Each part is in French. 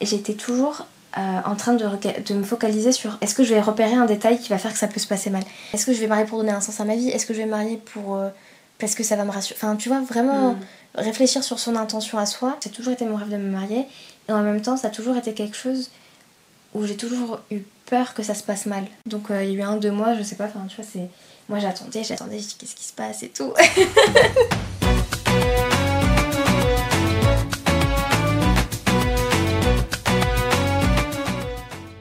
Et j'étais toujours euh, en train de, de, me focaliser sur est-ce que je vais repérer un détail qui va faire que ça peut se passer mal? Est-ce que je vais marier pour donner un sens à ma vie? Est-ce que je vais marier pour. Euh, parce que ça va me rassurer? Enfin, tu vois, vraiment mm. réfléchir sur son intention à soi. C'est toujours été mon rêve de me marier. Et en même temps, ça a toujours été quelque chose où j'ai toujours eu peur que ça se passe mal. Donc euh, il y a eu un, deux mois, je sais pas, enfin tu vois, c'est. Moi j'attendais, j'attendais, je dis qu'est-ce qui se passe et tout?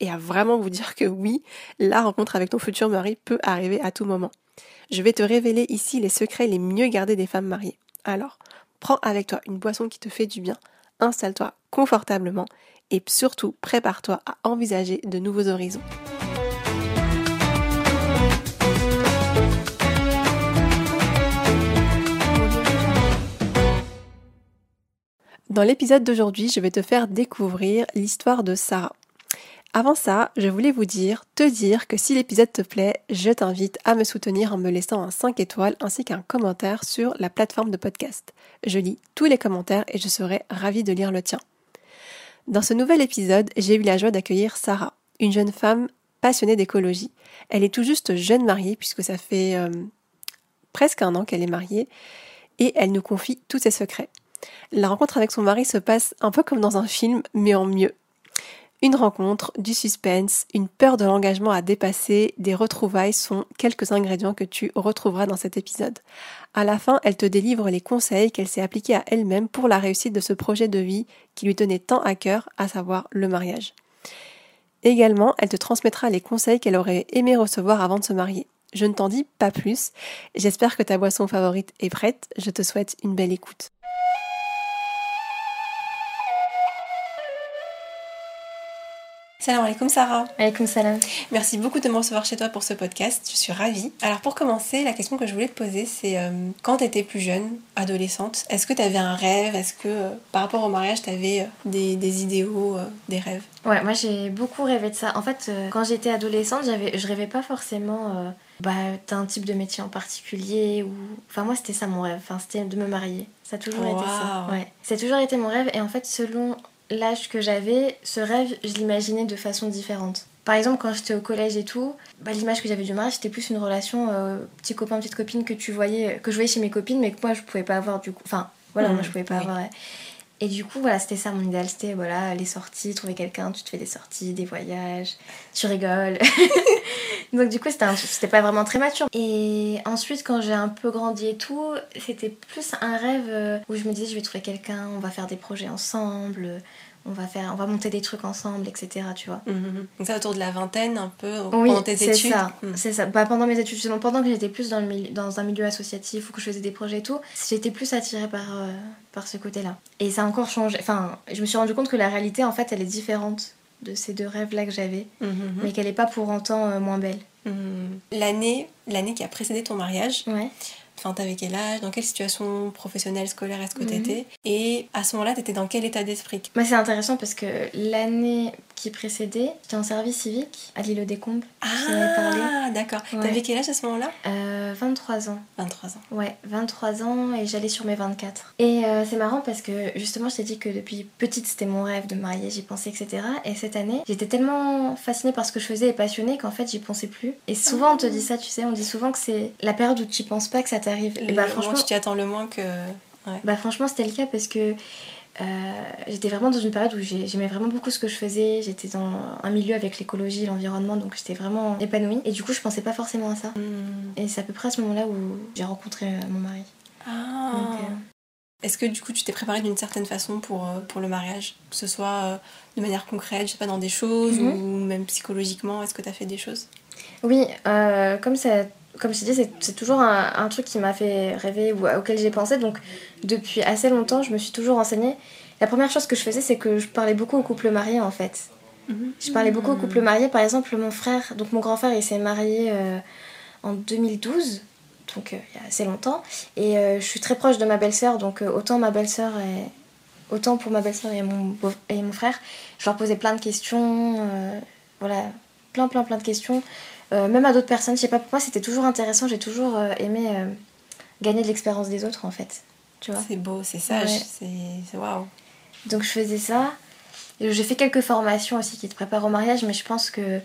et à vraiment vous dire que oui, la rencontre avec ton futur mari peut arriver à tout moment. Je vais te révéler ici les secrets les mieux gardés des femmes mariées. Alors, prends avec toi une boisson qui te fait du bien, installe-toi confortablement et surtout prépare-toi à envisager de nouveaux horizons. Dans l'épisode d'aujourd'hui, je vais te faire découvrir l'histoire de Sarah. Avant ça, je voulais vous dire, te dire que si l'épisode te plaît, je t'invite à me soutenir en me laissant un 5 étoiles ainsi qu'un commentaire sur la plateforme de podcast. Je lis tous les commentaires et je serai ravie de lire le tien. Dans ce nouvel épisode, j'ai eu la joie d'accueillir Sarah, une jeune femme passionnée d'écologie. Elle est tout juste jeune mariée puisque ça fait euh, presque un an qu'elle est mariée et elle nous confie tous ses secrets. La rencontre avec son mari se passe un peu comme dans un film, mais en mieux. Une rencontre, du suspense, une peur de l'engagement à dépasser, des retrouvailles sont quelques ingrédients que tu retrouveras dans cet épisode. À la fin, elle te délivre les conseils qu'elle s'est appliqués à elle-même pour la réussite de ce projet de vie qui lui tenait tant à cœur, à savoir le mariage. Également, elle te transmettra les conseils qu'elle aurait aimé recevoir avant de se marier. Je ne t'en dis pas plus. J'espère que ta boisson favorite est prête. Je te souhaite une belle écoute. Salam alaikum Sarah. Alaikum salam. Merci beaucoup de me recevoir chez toi pour ce podcast. Je suis ravie. Alors pour commencer, la question que je voulais te poser, c'est euh, quand tu étais plus jeune, adolescente, est-ce que tu avais un rêve? Est-ce que euh, par rapport au mariage, tu avais euh, des, idéaux, des rêves? Ouais, moi j'ai beaucoup rêvé de ça. En fait, quand j'étais adolescente, j'avais, je rêvais pas forcément bah, d'un type de métier en particulier. ou Enfin moi c'était ça mon rêve, enfin, c'était de me marier. Ça a toujours été ça. Ouais. Ça a toujours été mon rêve et en fait selon l'âge que j'avais, ce rêve, je l'imaginais de façon différente. Par exemple, quand j'étais au collège et tout, bah, l'image que j'avais du mariage, c'était plus une relation euh, petit copain, petite copine que tu voyais, que je voyais chez mes copines, mais que moi je pouvais pas avoir du coup. Enfin, voilà, moi je pouvais pas avoir. Et du coup, voilà, c'était ça mon idéal. C'était voilà, les sorties, trouver quelqu'un, tu te fais des sorties, des voyages, tu rigoles. Donc, du coup, c'était pas vraiment très mature. Et ensuite, quand j'ai un peu grandi et tout, c'était plus un rêve euh, où je me disais, je vais trouver quelqu'un, on va faire des projets ensemble on va faire on va monter des trucs ensemble etc tu vois mhm. donc ça autour de la vingtaine un peu pendant tes études ça, mhm. c'est ça bah, pendant mes études justement pendant que j'étais plus dans, le dans un milieu associatif ou que je faisais des projets et tout j'étais plus attirée par, euh, par ce côté là et ça a encore changé enfin je me suis rendu compte que la réalité en fait elle est différente de ces deux rêves là que j'avais mhm. mais qu'elle est pas pour autant euh, moins belle l'année l'année qui a précédé ton mariage ouais Enfin, t'avais quel âge? Dans quelle situation professionnelle, scolaire est-ce que t'étais? Mhm. Et à ce moment-là, t'étais dans quel état d'esprit? Bah, C'est intéressant parce que l'année qui précédait, j'étais en service civique à l'île des Combes. Ah, d'accord. T'avais quel âge à ce moment-là? Euh, 23 ans. 23 ans. Ouais, 23 ans et j'allais sur mes 24. Et euh, c'est marrant parce que justement, je t'ai dit que depuis petite, c'était mon rêve de me marier, j'y pensais, etc. Et cette année, j'étais tellement fascinée par ce que je faisais et passionnée qu'en fait, j'y pensais plus. Et souvent, on te dit ça, tu sais, on dit souvent que c'est la période où tu penses pas que ça t'arrive. Et bah, franchement, tu t'y attends le moins que. Bah, franchement, c'était le cas parce que euh, j'étais vraiment dans une période où j'aimais vraiment beaucoup ce que je faisais. J'étais dans un milieu avec l'écologie, l'environnement, donc j'étais vraiment épanouie. Et du coup, je pensais pas forcément à ça. Hmm. Et c'est à peu près à ce moment-là où j'ai rencontré euh, mon mari. Ah. Euh, Est-ce que du coup, tu t'es préparée d'une certaine façon pour, pour le mariage? Que ce soit de manière concrète, je sais pas, dans des choses mhm. ou même psychologiquement Est-ce que tu as fait des choses? Oui, comme ça comme je te dis, c'est toujours un, truc qui m'a fait rêver ou auquel j'ai pensé. Donc, depuis assez longtemps, je me suis toujours renseignée. La première chose que je faisais, c'est que je parlais beaucoup aux couples mariés en fait. Je parlais beaucoup au couple marié. Par exemple, mon frère, donc mon grand frère, il s'est marié euh, en 2012, donc euh, il y a assez longtemps. Et euh, je suis très proche de ma belle-sœur, donc autant ma belle-sœur et autant pour ma belle-sœur et mon, et mon frère, je leur posais plein de questions, voilà, plein plein plein de questions. Même à d'autres personnes, je sais pas pourquoi, c'était toujours intéressant. J'ai toujours aimé gagner de l'expérience des autres en fait. Tu vois C'est beau, c'est sage, c'est waouh. Donc je faisais ça. J'ai fait quelques formations aussi qui te préparent au mariage, mais je pense que.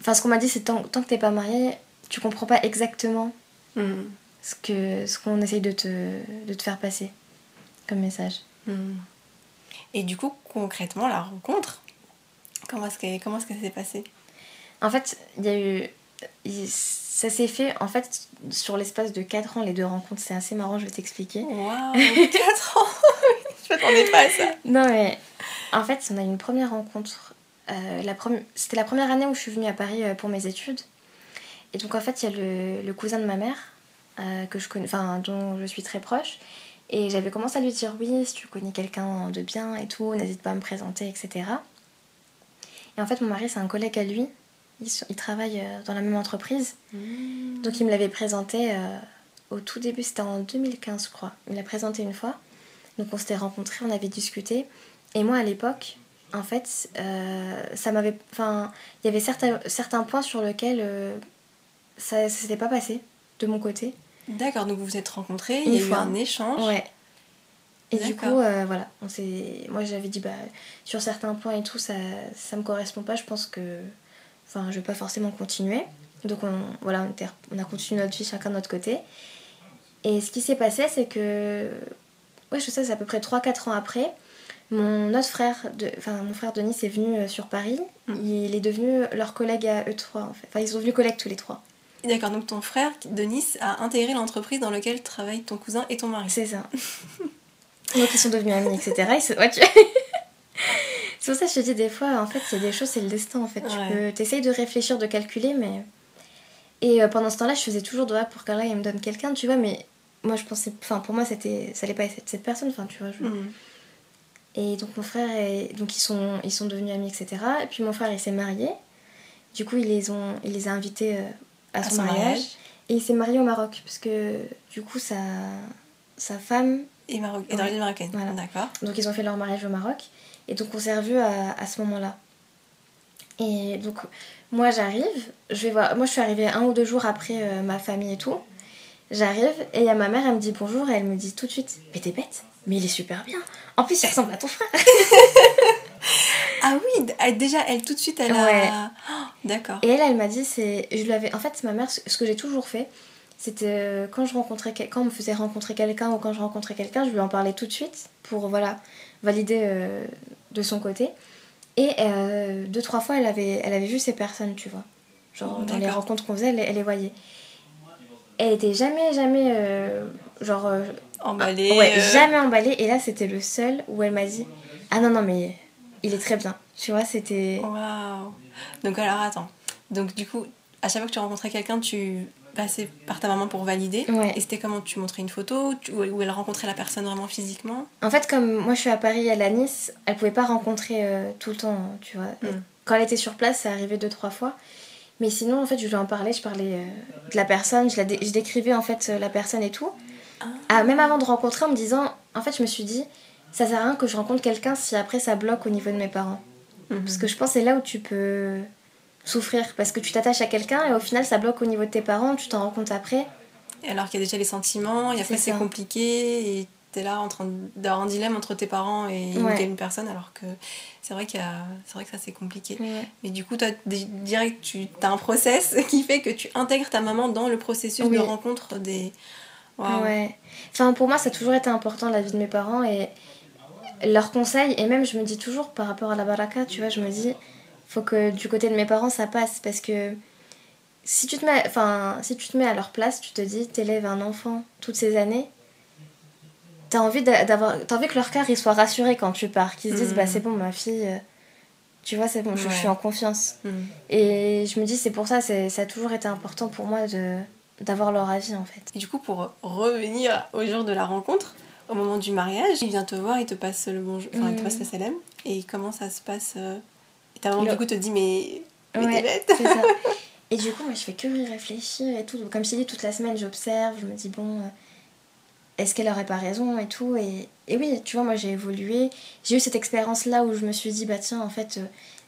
Enfin, ce qu'on m'a dit, c'est tant, tant que t'es pas marié, tu comprends pas exactement hmm. ce que ce qu'on essaye de te, de te faire passer comme message. Hmm. Et du coup, concrètement, la rencontre, comment est-ce qu'elle comment est s'est passée En fait, il y a eu. Ça s'est fait, en fait, sur l'espace de 4 ans, les deux rencontres. C'est assez marrant, je vais t'expliquer. Waouh 4 ans Je m'attendais pas à ça. Non, mais en fait, on a eu une première rencontre. Euh, la C'était la première année où je suis venue à Paris euh, pour mes études. Et donc, en fait, il y a le, le, cousin de ma mère, euh, que je connais, enfin, dont je suis très proche. Et j'avais commencé à lui dire oui, si tu connais quelqu'un de bien et tout, n'hésite pas à me présenter, etc. Et en fait, mon mari, c'est un collègue à lui. Il, il travaille dans la même entreprise. Mmh. Donc, il me l'avait présenté au tout début, c'était en 2015, je crois. Il l'a présenté une fois. Donc, on s'était rencontrés, on avait discuté. Et moi, à l'époque, en fait, euh, ça m'avait. Enfin, il y avait certains, certains points sur lesquels euh, ça ne s'était pas passé de mon côté. D'accord, donc vous vous êtes rencontrés, il y a eu un échange. Ouais. Et du coup, euh, voilà, on moi j'avais dit, bah, sur certains points et tout, ça ne me correspond pas, je pense que. Enfin, je vais pas forcément continuer. Donc, on, voilà, on, a continué notre vie chacun de notre côté. Et ce qui s'est passé, c'est que. Ouais, je sais, c'est à peu près 3-4 ans après mon autre frère, de, enfin mon frère Denis est venu euh, sur Paris. Mm. Il est devenu leur collègue à eux trois en fait. Enfin ils sont venus collègues tous les trois. D'accord, donc ton frère Denis a intégré l'entreprise dans laquelle travaillent ton cousin et ton mari. C'est ça. donc ils sont devenus amis, etc. C'est pour ça que je te dis des fois, en fait, c'est des choses, c'est le destin en fait. Tu essayes de réfléchir, de calculer, mais. Et euh, pendant ce temps-là, je faisais toujours de pour qu'Allah il me donne quelqu'un, tu vois, mais moi je pensais. Enfin, pour moi, c'était ça allait pas être cette personne, enfin, tu vois. Je... Mm. Et donc mon frère, est... donc ils sont, ils sont devenus amis, etc. Et puis mon frère, il s'est marié. Du coup, ils les, ont, il les a invités euh, à, son, mariage. Et il s'est marié au Maroc, parce que du coup, sa, sa femme... Et, Maroc... et dans l'île marocaine, voilà. d'accord. Donc ils ont fait leur mariage au Maroc. Et donc on s'est revus à, à ce moment-là. Et donc moi j'arrive, je vais voir, moi je suis arrivée un ou deux jours après euh, ma famille et tout. J'arrive et il y a ma mère, elle me dit bonjour et elle me dit tout de suite, mais t'es bête mais il est super bien. En plus, il ressemble à ton frère. ah oui, déjà, elle tout de suite, elle a. Oh, d'accord. Et elle, elle m'a dit, c'est. Je l'avais. En fait, ma mère, ce que j'ai toujours fait, c'était euh, quand je rencontrais quand on me faisait rencontrer quelqu'un ou quand je rencontrais quelqu'un, je lui en parlais tout de suite pour voilà valider euh, de son côté. Et euh, deux trois fois, elle avait, elle avait vu ces personnes, tu vois. Genre dans les rencontres qu'on faisait, elle, elle, les voyait. Elle était jamais, jamais genre emballé. ouais, euh. jamais emballé. Et là, c'était le seul où elle m'a dit Ah non, non, mais il est très bien. Tu vois, c'était. Waouh Donc, alors attends. Donc, du coup, à chaque fois que tu rencontrais quelqu'un, tu passais par ta maman pour valider. Et c'était comment Tu montrais une photo Où elle rencontrait la personne vraiment physiquement En fait, comme moi je suis à Paris, elle à Nice, elle pouvait pas rencontrer euh, tout le temps, tu vois. Hmm. Quand elle était sur place, ça arrivait deux, trois fois. Mais sinon, en fait, je lui en parlais, je parlais euh, de la personne, je, la je décrivais en fait la personne et tout. Ah, même avant de rencontrer, en me disant, en fait, je me suis dit, ça sert à rien que je rencontre quelqu'un si après ça bloque au niveau de mes parents. Mhm. Parce que je pense que c'est là où tu peux souffrir. Parce que tu t'attaches à quelqu'un et au final ça bloque au niveau de tes parents, tu t'en rends compte après. Et alors qu'il y a déjà les sentiments, et après c'est compliqué, et t'es là en train d'avoir un dilemme entre tes parents et une, personne, alors que c'est vrai, qu'il c'est vrai que ça c'est compliqué. Mais du coup, toi, direct, tu as un process qui fait que tu intègres ta maman dans le processus de rencontre des Ouais. Enfin, pour moi, ça a toujours été important la vie de mes parents et leurs conseils. Et même, je me dis toujours par rapport à la baraka, tu vois, je me dis, faut que du côté de mes parents, ça passe parce que si tu te mets, enfin, si tu te mets à leur place, tu te dis, t'élèves un enfant toutes ces années. T'as envie d'avoir, t'as envie que leur cœur il soit rassuré quand tu pars, qu'ils se disent, bah mm. c'est bon, ma fille, euh, tu vois, c'est bon, je, suis en confiance. Mm. Et je me dis, c'est pour ça, ça a toujours été important pour moi de, d'avoir leur avis en fait. Et du coup, pour revenir au jour de la rencontre, au moment du mariage, il vient te voir, il te passe le bonjour, enfin, il te passe le salam. Et comment ça se passe euh, ta maman, du coup, te dit, mais. mais t'es bête. c'est ça. Et du coup, moi, je fais que réfléchir et tout. Comme je t'ai dit, toute la semaine, j'observe, je me dis, bon, euh, est-ce qu'elle aurait pas raison et tout. Et, et oui, tu vois, moi, j'ai évolué. J'ai eu cette expérience-là où je me suis dit, bah tiens, en fait, euh,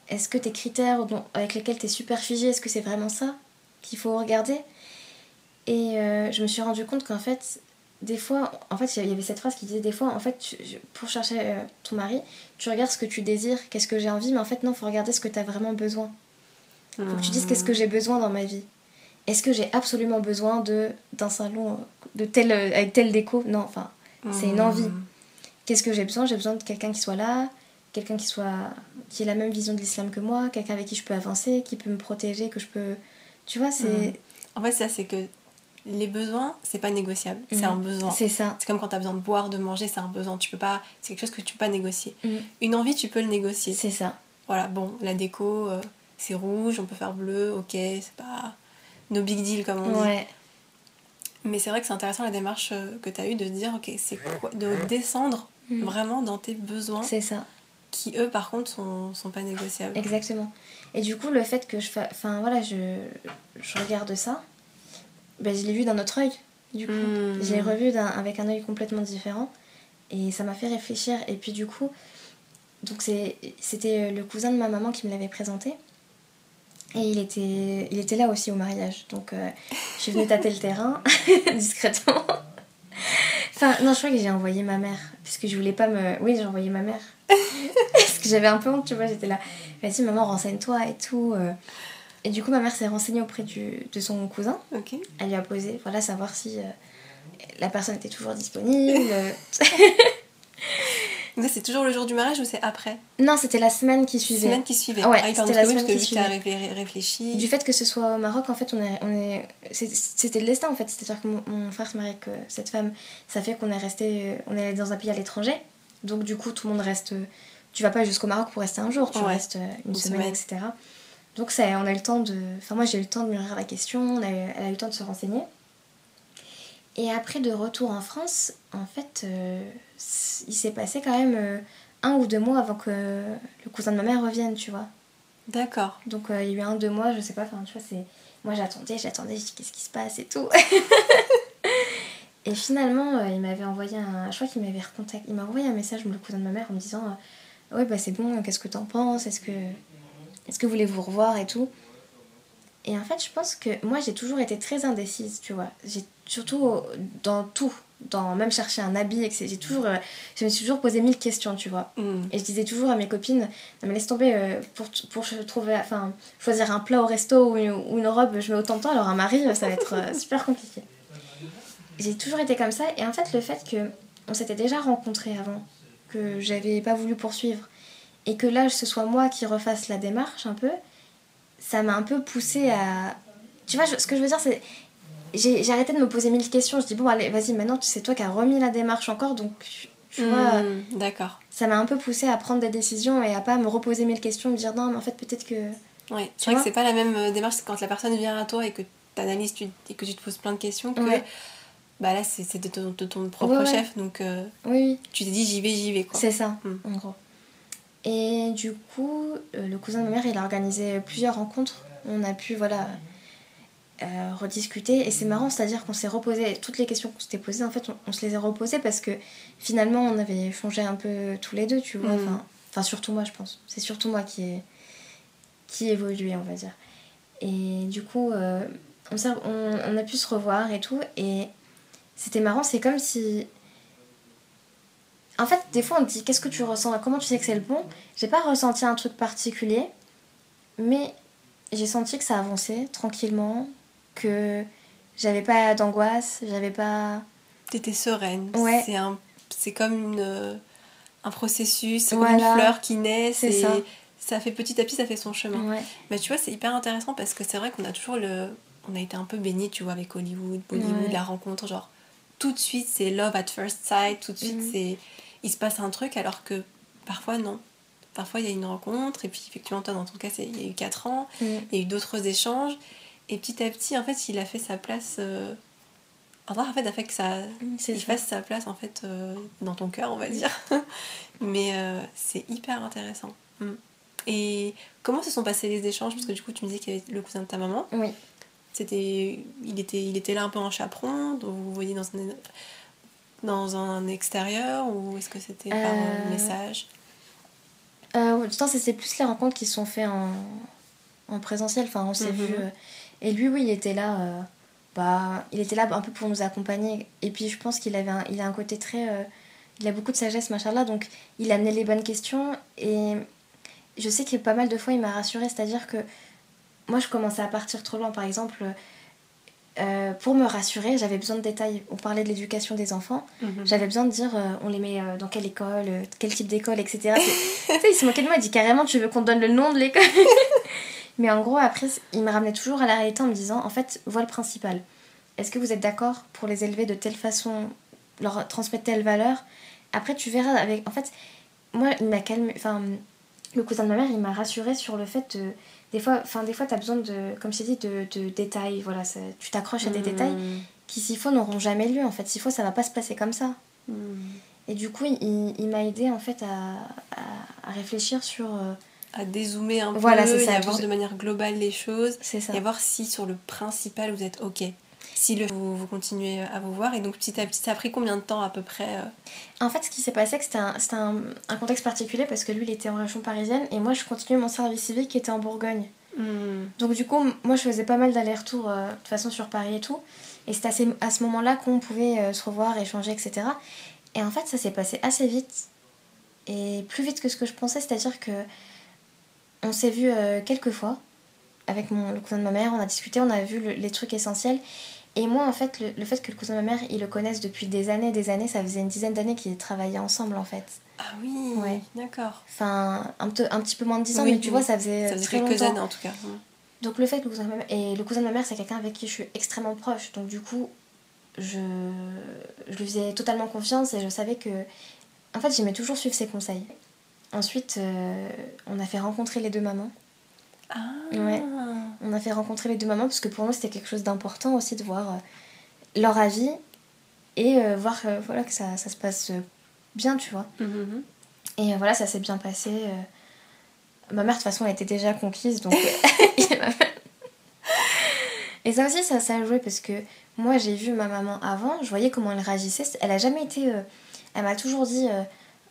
est-ce que tes critères avec lesquels tu es super figé, est-ce que c'est vraiment ça qu'il faut regarder? Et euh, je me suis rendu compte qu'en fait, des fois, en fait, il y avait cette phrase qui disait des fois, en fait, pour chercher ton mari, tu regardes ce que tu désires, qu'est-ce que j'ai envie, mais en fait, non, il faut regarder ce que tu as vraiment besoin. Faut que tu dises qu'est-ce que j'ai besoin dans ma vie. Est-ce que j'ai absolument besoin de d'un salon de tel avec telle déco? Non, enfin, c'est une envie. Hmm. Qu'est-ce que j'ai besoin? J'ai besoin de quelqu'un qui soit là, quelqu'un qui soit qui ait la même vision de l'islam que moi, quelqu'un avec qui je peux avancer, qui peut me protéger, que je peux tu vois, c'est hmm. En fait, ça c'est que les besoins, c'est pas négociable, c'est hmm. un besoin. C'est ça. C'est comme quand tu as besoin de boire, de manger, c'est un besoin, tu peux pas c'est quelque chose que tu peux pas négocier. Une envie, tu peux le négocier. C'est ça. Voilà, bon, la déco euh, c'est rouge, on peut faire bleu, ok, c'est pas no big deal comme on dit. Mais c'est vrai que c'est intéressant la démarche euh, que tu as eue de dire, ok, c'est quoi De descendre mm. vraiment dans tes besoins. C'est ça. Qui eux, par contre, sont, sont pas négociables. Exactement. Et du coup, le fait que je. Enfin, voilà, je, je regarde ça, ben, je l'ai vu d'un autre œil. Du coup, mm. je l'ai revu avec un œil complètement différent. Et ça m'a fait réfléchir. Et puis, du coup, donc c'était le cousin de ma maman qui me l'avait présenté. Et il était, il était là aussi au mariage. Donc euh, je suis venue tâter le terrain discrètement. Enfin, non, je crois que j'ai envoyé ma mère. Puisque je voulais pas me. Oui, j'ai envoyé ma mère. parce que j'avais un peu honte, tu vois. J'étais là. Vas-y, maman, renseigne-toi et tout. Euh. Et du coup, ma mère s'est renseignée auprès du, de son cousin. Ok. Elle lui a posé, voilà, savoir si euh, la personne était toujours disponible. c'est toujours le jour du mariage ou c'est après? Non, c'était la semaine qui suivait. Semaine qui suivait. ouais, ah, c'était la semaine qui suivait. réfléchi. Du fait que ce soit au Maroc, en fait, on est, on est, c'était le destin en fait. C'est-à-dire que mon, frère se marie avec euh, cette femme, ça fait qu'on est resté, euh, on est dans un pays à l'étranger. Donc du coup, tout le monde reste. Tu vas pas jusqu'au Maroc pour rester un jour, tu restes euh, une, semaine, etc. Donc ça, on a eu le temps de. Enfin moi, j'ai eu le temps de mûrir la question. On a elle a eu le temps de se renseigner. Et après, de retour en France, en fait, euh, il s'est passé quand même euh, un ou deux mois avant que le cousin de ma mère revienne, tu vois. D'accord. Donc euh, il y a eu un, deux mois, je sais pas, enfin, tu vois, c'est. Moi j'attendais, j'attendais, je dis qu'est-ce qui se passe et tout. et finalement, il m'avait envoyé un. Je crois qu'il m'avait recontacté. Il m'a envoyé un message, le cousin de ma mère, en me disant Ouais, bah c'est bon, qu'est-ce que t'en penses? Est-ce que. Est-ce que vous voulez vous revoir et tout? Et en fait, je pense que moi j'ai toujours été très indécise, tu vois. J'ai surtout dans tout dans même chercher un habit j'ai toujours euh, je me suis toujours posé mille questions tu vois. Mm. et je disais toujours à mes copines non mais laisse tomber euh, pour pour trouver enfin choisir un plat au resto ou une, robe je mets autant de temps alors un mari ça va être euh, super compliqué. J'ai toujours été comme ça. Et en fait le fait que on s'était déjà rencontrés avant que j'avais pas voulu poursuivre et que là ce soit moi qui refasse la démarche un peu ça m'a un peu poussé à tu vois ce que je veux dire c'est j'ai arrêté de me poser mille questions. Je dis, bon, allez, vas-y, maintenant, c'est toi qui as remis la démarche encore, donc tu vois. Hmm, d'accord. Ça m'a un peu poussé à prendre des décisions et à pas me reposer mille questions, me dire, non, mais en fait, peut-être que. Oui, c'est vrai que c'est pas la même euh, démarche quand la personne vient à toi et que tu analyses et que tu te poses plein de questions que. Bah là, c'est de, ton, de ton propre chef, donc. Euh, oui. Tu t'es dit, j'y vais, j'y vais, quoi. C'est ça, hmm. en gros. Et du coup, euh, le cousin de ma mère, il a organisé plusieurs rencontres. On a pu, voilà euh, rediscuter. Et c'est marrant, c'est-à-dire qu'on s'est reposé, toutes les questions qu'on s'était posées, en fait, on, se les a reposées parce que finalement, on avait changé un peu tous les deux, tu vois. Mm. Enfin, surtout moi, je pense. C'est surtout moi qui, est, qui évolué, on va dire. Et du coup, euh, on, on, on, a pu se revoir et tout. Et c'était marrant, c'est comme si. En fait, des fois, on te dit qu'est-ce que tu ressens, comment tu sais que c'est le bon? J'ai pas ressenti un truc particulier, mais j'ai senti que ça avançait tranquillement, que j'avais pas d'angoisse, j'avais pas. T'étais sereine. Ouais. C'est un, c'est comme une, un processus, c'est comme une fleur qui naît. C'est ça. Ça fait petit à petit, ça fait son chemin. Ouais. Mais tu vois, c'est hyper intéressant parce que c'est vrai qu'on a toujours le. On a été un peu baigné, tu vois, avec Hollywood, Bollywood, la rencontre, genre tout de suite c'est love at first sight, tout de suite mm. c'est il se passe un truc alors que parfois non. Parfois il y a une rencontre et puis effectivement toi dans ton cas il y a eu 4 ans, mm. il y a eu d'autres échanges et petit à petit, en fait, il a fait sa place. Euh... En fait, a fait que ça, il fasse sa place en fait euh, dans ton cœur, on va dire. Mais euh, c'est hyper intéressant. Mm. Et comment se sont passés les échanges? Parce que du coup, tu me disais qu'il y avait le cousin de ta maman. Oui. C'était, il, était, il était là un peu en chaperon, donc vous voyez dans un, dans un extérieur, ou est-ce que c'était par un message? euh, c'est plus les rencontres qui se sont faites en, en présentiel. Enfin, on s'est mhm. vu. et lui, oui, il était là. bah, il était là un peu pour nous accompagner. Et puis, je pense qu'il avait il a un côté très il a beaucoup de sagesse, machin là, donc il a amené les bonnes questions et je sais que pas mal de fois il m'a rassuré, c'est-à-dire que moi je commençais à partir trop loin, par exemple, euh, pour me rassurer, j'avais besoin de détails. On parlait de l'éducation des enfants, mhm. j'avais besoin de dire euh, on les met euh, dans quelle école, quel type d'école, etc. tu sais, il se moquait de moi, il dit carrément tu veux qu'on te donne le nom de l'école? Mais en gros, après, il me ramenait toujours à la réalité en me disant en fait, voilà le principal. Est-ce que vous êtes d'accord pour les élever de telle façon, leur transmettre telle valeur? Après, tu verras avec. En fait, moi, il m'a calmé. Enfin, le cousin de ma mère, il m'a rassuré sur le fait de. Des fois, enfin, des fois, t'as besoin de, comme je t'ai dit, de, de détails. Voilà, tu t'accroches à des détails hmm. qui, s'il faut, n'auront jamais lieu. En fait, s'il faut, ça va pas se passer comme ça. Hmm. Et du coup, il, il m'a aidé en fait à, à, réfléchir sur. Euh, à dézoomer un voilà, peu, et à voir de manière globale les choses. C'est ça. Et à voir si sur le principal vous êtes OK si le, vous, vous, continuez à vous voir. Et donc petit à petit, ça a pris combien de temps à peu près euh En fait, ce qui s'est passé, c'était un, un, un, contexte particulier parce que lui, il était en région parisienne et moi, je continuais mon service civique qui était en Bourgogne. Hmm. Donc du coup, moi, je faisais pas mal d'allers-retours euh, de toute façon sur Paris et tout. Et c'était à ce moment-là qu'on pouvait euh, se revoir, échanger, etc. Et en fait, ça s'est passé assez vite. Et plus vite que ce que je pensais, c'est-à-dire que on s'est vu quelques fois avec mon, le cousin de ma mère, on a discuté, on a vu les trucs essentiels. Et moi, en fait, le, fait que le cousin de ma mère, ils le connaissent depuis des années, des années, ça faisait une dizaine d'années qu'ils travaillaient ensemble, en fait. Ah oui, ouais. d'accord. Enfin, un, un, petit peu moins de dix ans, mais tu vois, ça faisait, ça faisait quelques années, en tout cas. Donc le fait que le cousin de ma mère... Et le cousin de ma mère, c'est quelqu'un avec qui je suis extrêmement proche. Donc du coup, je, je lui faisais totalement confiance et je savais que... En fait, j'aimais toujours suivre ses conseils. Ensuite, euh, on a fait rencontrer les deux mamans. Ah. Ouais. On a fait rencontrer les deux mamans parce que pour nous c'était quelque chose d'important aussi de voir euh, leur avis et euh, voir euh, voilà, que ça, ça, se passe bien, tu vois. Mhm. Et voilà, ça s'est bien passé. Ma mère, de toute façon, elle était déjà conquise, donc. et ça aussi, ça, ça a joué parce que moi, j'ai vu ma maman avant, je voyais comment elle réagissait. Elle a jamais été. elle m'a toujours dit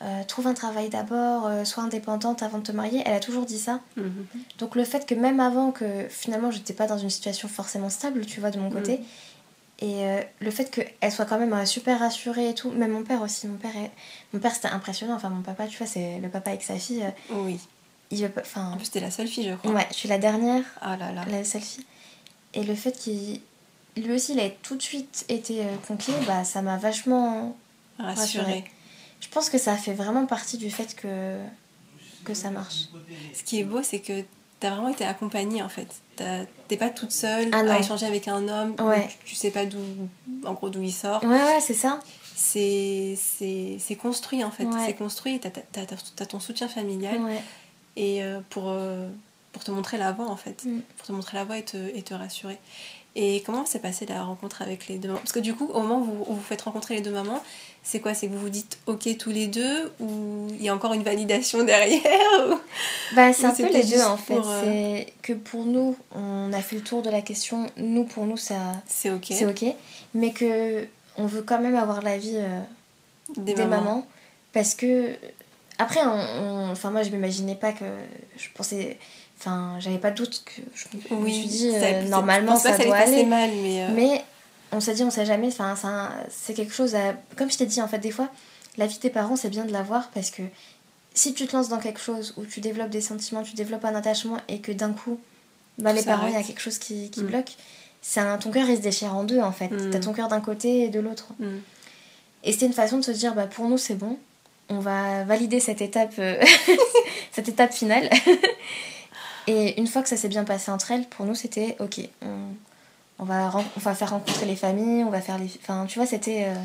euh, trouve un travail d'abord, euh, sois indépendante avant de te marier. Elle a toujours dit ça. Mhm. Donc le fait que même avant que finalement j'étais pas dans une situation forcément stable, tu vois, de mon côté, mhm. et euh, le fait qu'elle soit quand même super rassurée et tout, même mon père aussi, mon père, mon père c'était impressionnant. Enfin mon papa, tu vois, c'est le papa avec sa fille. oui. Il veut enfin. En plus t'es la seule fille, je crois. Ouais, je suis la dernière. Ah là là. La seule fille. Et le fait qu'il lui aussi il a tout de suite été conquis, bah ça m'a vachement rassurée. Je pense que ça fait vraiment partie du fait que, que ça marche. Ce qui est beau, c'est que tu as vraiment été accompagnée en fait. T'es pas toute seule ah à échanger avec un homme. Ouais. Tu, sais pas d'où, en gros, d'où il sort. Ouais, ouais, c'est ça. C'est, c'est, construit en fait. C'est construit. Tu as, ton soutien familial. Et euh, pour, euh, pour te montrer la voie en fait. Mm. Pour te montrer la voie et te, et te rassurer. Et comment s'est passée la rencontre avec les deux mamans? Parce que du coup, au moment où vous, vous faites rencontrer les deux mamans, c'est quoi? C'est que vous vous dites OK tous les deux ou il y a encore une validation derrière Bah, c'est un peu les deux en fait. Euh, c'est que pour nous, on a fait le tour de la question. Nous, pour nous, ça. C'est OK. C'est OK. Mais que on veut quand même avoir l'avis euh, des, mamans. Parce que. Après, on, enfin, moi, je m'imaginais pas que. Je pensais Enfin, j'avais pas de doute que je me suis dit, euh, normalement, ça, doit aller. Mal, mais, euh, mais on s'est dit, on sait jamais. Enfin, c'est quelque chose à... Comme je t'ai dit, en fait, des fois, la vie de tes parents, c'est bien de l'avoir parce que si tu te lances dans quelque chose où tu développes des sentiments, tu développes un attachement et que d'un coup, bah, les parents, il y a quelque chose qui, qui mm. bloque, un, ton cœur, il se déchire en deux, en fait. Mm. T'as ton cœur d'un côté et de l'autre. Mm. Et c'était une façon de se dire, bah, pour nous, c'est bon. On va valider cette étape, euh, cette étape finale. Et une fois que ça s'est bien passé entre elles, pour nous, c'était ok, on, on, va, on va faire rencontrer les familles, on va faire les. Enfin, tu vois, c'était. Euh,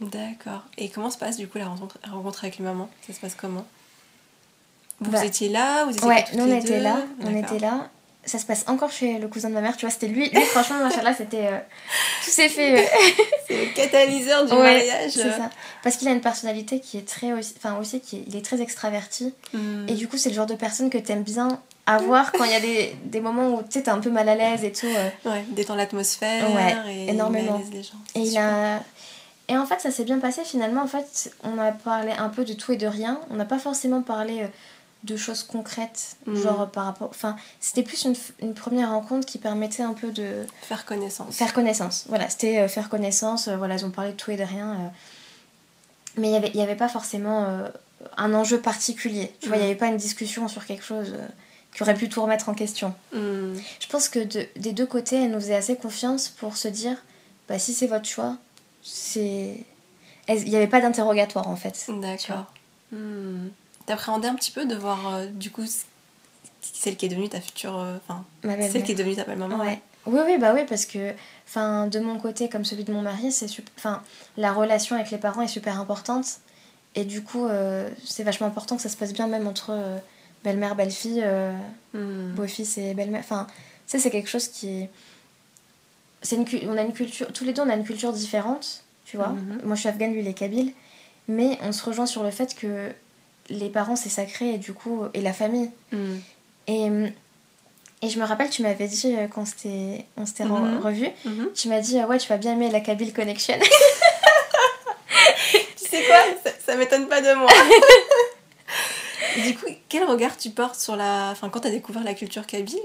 D'accord. Et comment se passe du coup la rencontre, rencontre avec les mamans? Ça se passe comment? Vous, bah, étiez là Vous étiez Ouais, nous on était là. On était là. Ça se passe encore chez le cousin de ma mère, tu vois, c'était lui, lui franchement, machallah, c'était. euh, tout s'est fait. euh, C'est le catalyseur du ouais, mariage. c'est ça. Parce qu'il a une personnalité qui est très. Aussi, enfin, aussi, qui est, il est très extraverti. Hmm. Et du coup, c'est le genre de personne que t'aimes bien avoir quand il y a des, des moments où tu sais, t'es un peu mal à l'aise et tout. euh, Ouais, détend l'atmosphère Ouais, et énormément. l'aise les gens. Et il a. Et en fait, ça s'est bien passé finalement. En fait, on a parlé un peu de tout et de rien. On n'a pas forcément parlé euh, de choses concrètes, Mhm. genre par rapport. Enfin, c'était plus une, une première rencontre qui permettait un peu de Faire connaissance. faire connaissance. Voilà, c'était euh, faire connaissance. euh, voilà, ils ont parlé de tout et de rien. euh. Mais il n'y avait, il y avait pas forcément un enjeu particulier. Tu vois, il n'y Mhm. avait pas une discussion sur quelque chose qui aurait pu tout remettre en question. Hmm. Je pense que de- des deux côtés, elle nous faisait assez confiance pour se dire bah, si c'est votre choix, c'est. Il n'y avait pas d'interrogatoire en fait. D'accord. T'appréhendais un petit peu de voir, euh, du coup, celle qui est devenue ta future. euh, Enfin, celle qui est devenue ta belle-maman. Ouais. Oui, oui, bah oui, parce que enfin, de mon côté, comme celui de mon mari, c'est enfin, la relation avec les parents est super importante. Et du coup, euh, c'est vachement important que ça se passe bien, même entre euh, belle-mère, belle-fille, euh, Hmm. beau-fils et belle-mère. Enfin, tu sais, c'est quelque chose qui. C'est une, on a une culture. Tous les deux, on a une culture différente, tu vois. Mhm. Moi, je suis afghane, lui, il est kabyle. Mais on se rejoint sur le fait que les parents, c'est sacré, et du coup, et la famille. Hmm. Et, et je me rappelle, tu m'avais dit euh, quand on s'était re- Mhm. revus, Mhm. tu m'as dit, euh, ouais, tu vas bien aimer la Kabyle Connection. Tu sais quoi? Ça, ça m'étonne pas de moi. du coup, quel regard tu portes sur la. Enfin, quand t'as découvert la culture kabyle,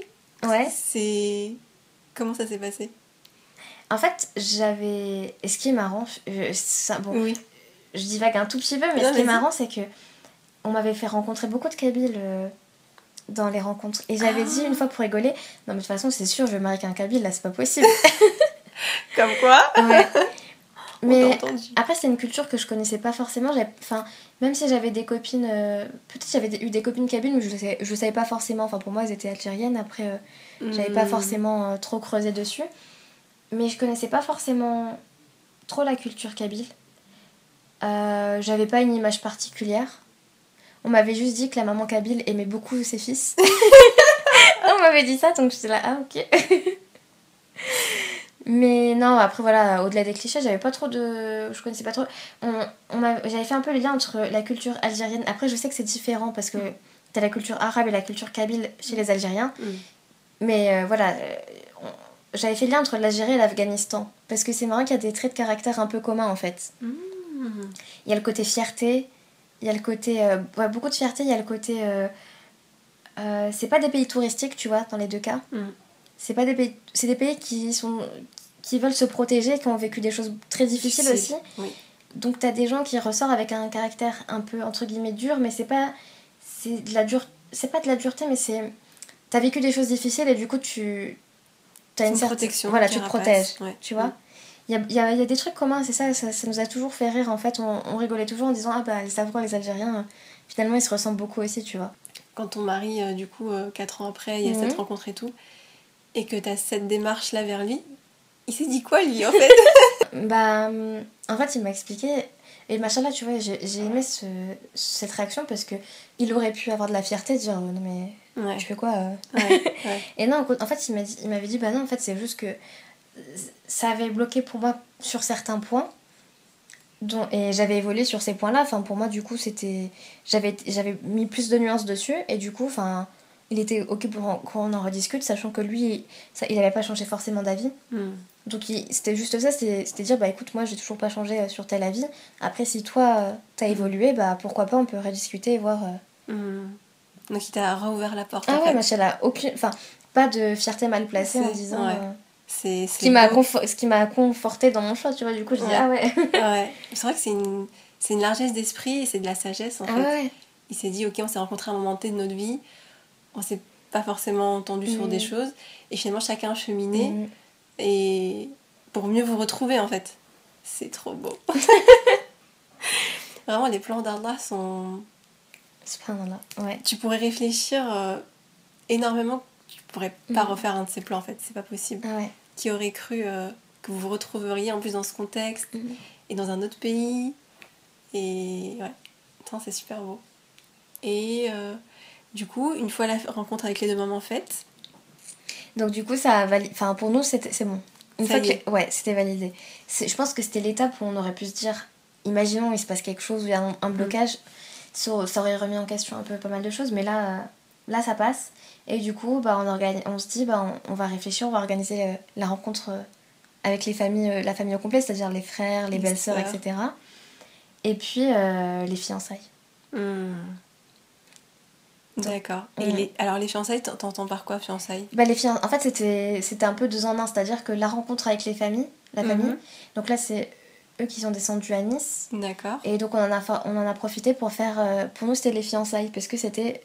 ouais. c'est. Comment ça s'est passé? En fait, j'avais. Et ce qui est marrant, je- ça, bon, Oui. je divague un tout petit peu, mais Non, ce qui est marrant, c'est que on m'avait fait rencontrer beaucoup de Kabyles euh, dans les rencontres. Et j'avais Ah. dit une fois pour rigoler, non mais de toute façon, c'est sûr, je vais marier avec un Kabyle, là, c'est pas possible. Comme quoi Ouais. Mais après, c'est une culture que je connaissais pas forcément. Enfin, même si j'avais des copines, euh, peut-être j'avais eu des copines kabyles, mais je ne savais, je savais pas forcément. Enfin, pour moi, elles étaient algériennes. Après, euh, j'avais pas Hmm. forcément euh, trop creusé dessus. Mais je connaissais pas forcément trop la culture kabyle. J'avais pas une image particulière. On m'avait juste dit que la maman kabyle aimait beaucoup ses fils. On m'avait dit ça, donc j'étais là, ah ok. Mais non, après voilà, au-delà des clichés, j'avais pas trop de. Je connaissais pas trop. On, on j'avais fait un peu le lien entre la culture algérienne. Après, je sais que c'est différent parce que t'as la culture arabe et la culture kabyle chez les Algériens. Mm. Mais euh, voilà, on- j'avais fait le lien entre l'Algérie et l'Afghanistan. Parce que c'est marrant qu'il y a des traits de caractère un peu communs en fait. Hmm. Il y a le côté fierté, il y a le côté. euh, ouais, beaucoup de fierté, il y a le côté. euh, euh, c'est pas des pays touristiques, tu vois, dans les deux cas. Mm. C'est pas des pays. C'est des pays qui sont. qui veulent se protéger, qui ont vécu des choses très difficiles Difficile, aussi. Oui. Donc t'as des gens qui ressortent avec un caractère un peu entre guillemets dur, mais c'est pas c'est de la dure c'est pas de la dureté, mais c'est t'as vécu des choses difficiles et du coup tu t'as une, une certaine protection, voilà tu te protèges, ouais. tu vois. Mm. Il y a, il y, a, il y a des trucs communs, c'est ça, ça, ça nous a toujours fait rire en fait. On, on rigolait toujours en disant ah bah les Afghans, les Algériens, euh, finalement ils se ressemblent beaucoup aussi, tu vois. Quand ton mari, euh, du coup, 4 ans après, il y a Mhm. cette rencontre et tout, et que t'as cette démarche-là vers lui, il s'est dit quoi, lui, en fait Bah, hum, en fait, il m'a expliqué. Et machin là, tu vois, j'ai aimé ce, cette réaction parce que il aurait pu avoir de la fierté, dire euh, non mais Ouais. tu fais quoi euh ouais, ouais. Et non, en fait, il m'a dit- il m'avait dit bah non, en fait, c'est juste que ça avait bloqué pour moi sur certains points. Dont, et j'avais évolué sur ces points-là. Enfin, pour moi, du coup, c'était. J'avais mis plus de nuances dessus. Et du coup, enfin. Il était ok pour qu'on en rediscute, sachant que lui, ça, il n'avait pas changé forcément d'avis. Hmm. Donc c'était juste ça, c'était dire bah écoute moi j'ai toujours pas changé euh, sur tel avis. Après si toi euh, t'as évolué bah pourquoi pas on peut rediscuter et voir. euh. Hmm. Donc il t'a rouvert la porte. Ah ouais fait. aucune enfin pas de fierté mal placée en disant. ouais. euh, C'est ce qui m'a ce qui m'a conforté dans mon choix tu vois du coup je dis Ouais. ah ouais. Ouais. C'est vrai que c'est une, c'est une largesse d'esprit et c'est de la sagesse en ah fait. ouais. Il s'est dit, ok, on s'est rencontrés à un moment T de notre vie, on s'est pas forcément entendu sur Mhm. des choses, et finalement chacun a cheminé, Mhm. et pour mieux vous retrouver en fait. C'est trop beau. Vraiment, les plans d'Allah sont. Subhanallah. Ouais. Tu pourrais réfléchir euh, énormément, pourrais pas Mhm. refaire un de ces plans en fait, c'est pas possible. Ah ouais. Qui aurait cru euh, que vous vous retrouveriez en plus dans ce contexte Mhm. et dans un autre pays. Et ouais, c'est super beau. Et euh, du coup, une fois la rencontre avec les deux mamans faite, Donc du coup, ça a validé. Enfin, pour nous, c'est bon. Une fois que... Ouais, c'était validé. Je pense que c'était l'étape où on aurait pu se dire, imaginons, il se passe quelque chose, il y a un, Mm. un blocage, ça, ça aurait remis en question un peu pas mal de choses, mais là, là ça passe. Et du coup, bah, on, organi- on se dit, bah, on, on va réfléchir, on va organiser euh, la rencontre euh, avec les familles, euh, la famille au complet, c'est-à-dire les frères, les Les belles-sœurs, sœurs. etc. Et puis euh, les fiançailles. Hmm. D'accord. Et Ouais. les... alors les fiançailles, t'en- t'entends par quoi fiançailles? Bah, les fian- En fait, c'était c'était un peu deux en un, c'est-à-dire que la rencontre avec les familles, la famille, Mhm. donc là, c'est eux qui sont descendus à Nice. D'accord. Et donc on en a, fa- on en a profité pour faire... pour nous, c'était les fiançailles, parce que c'était...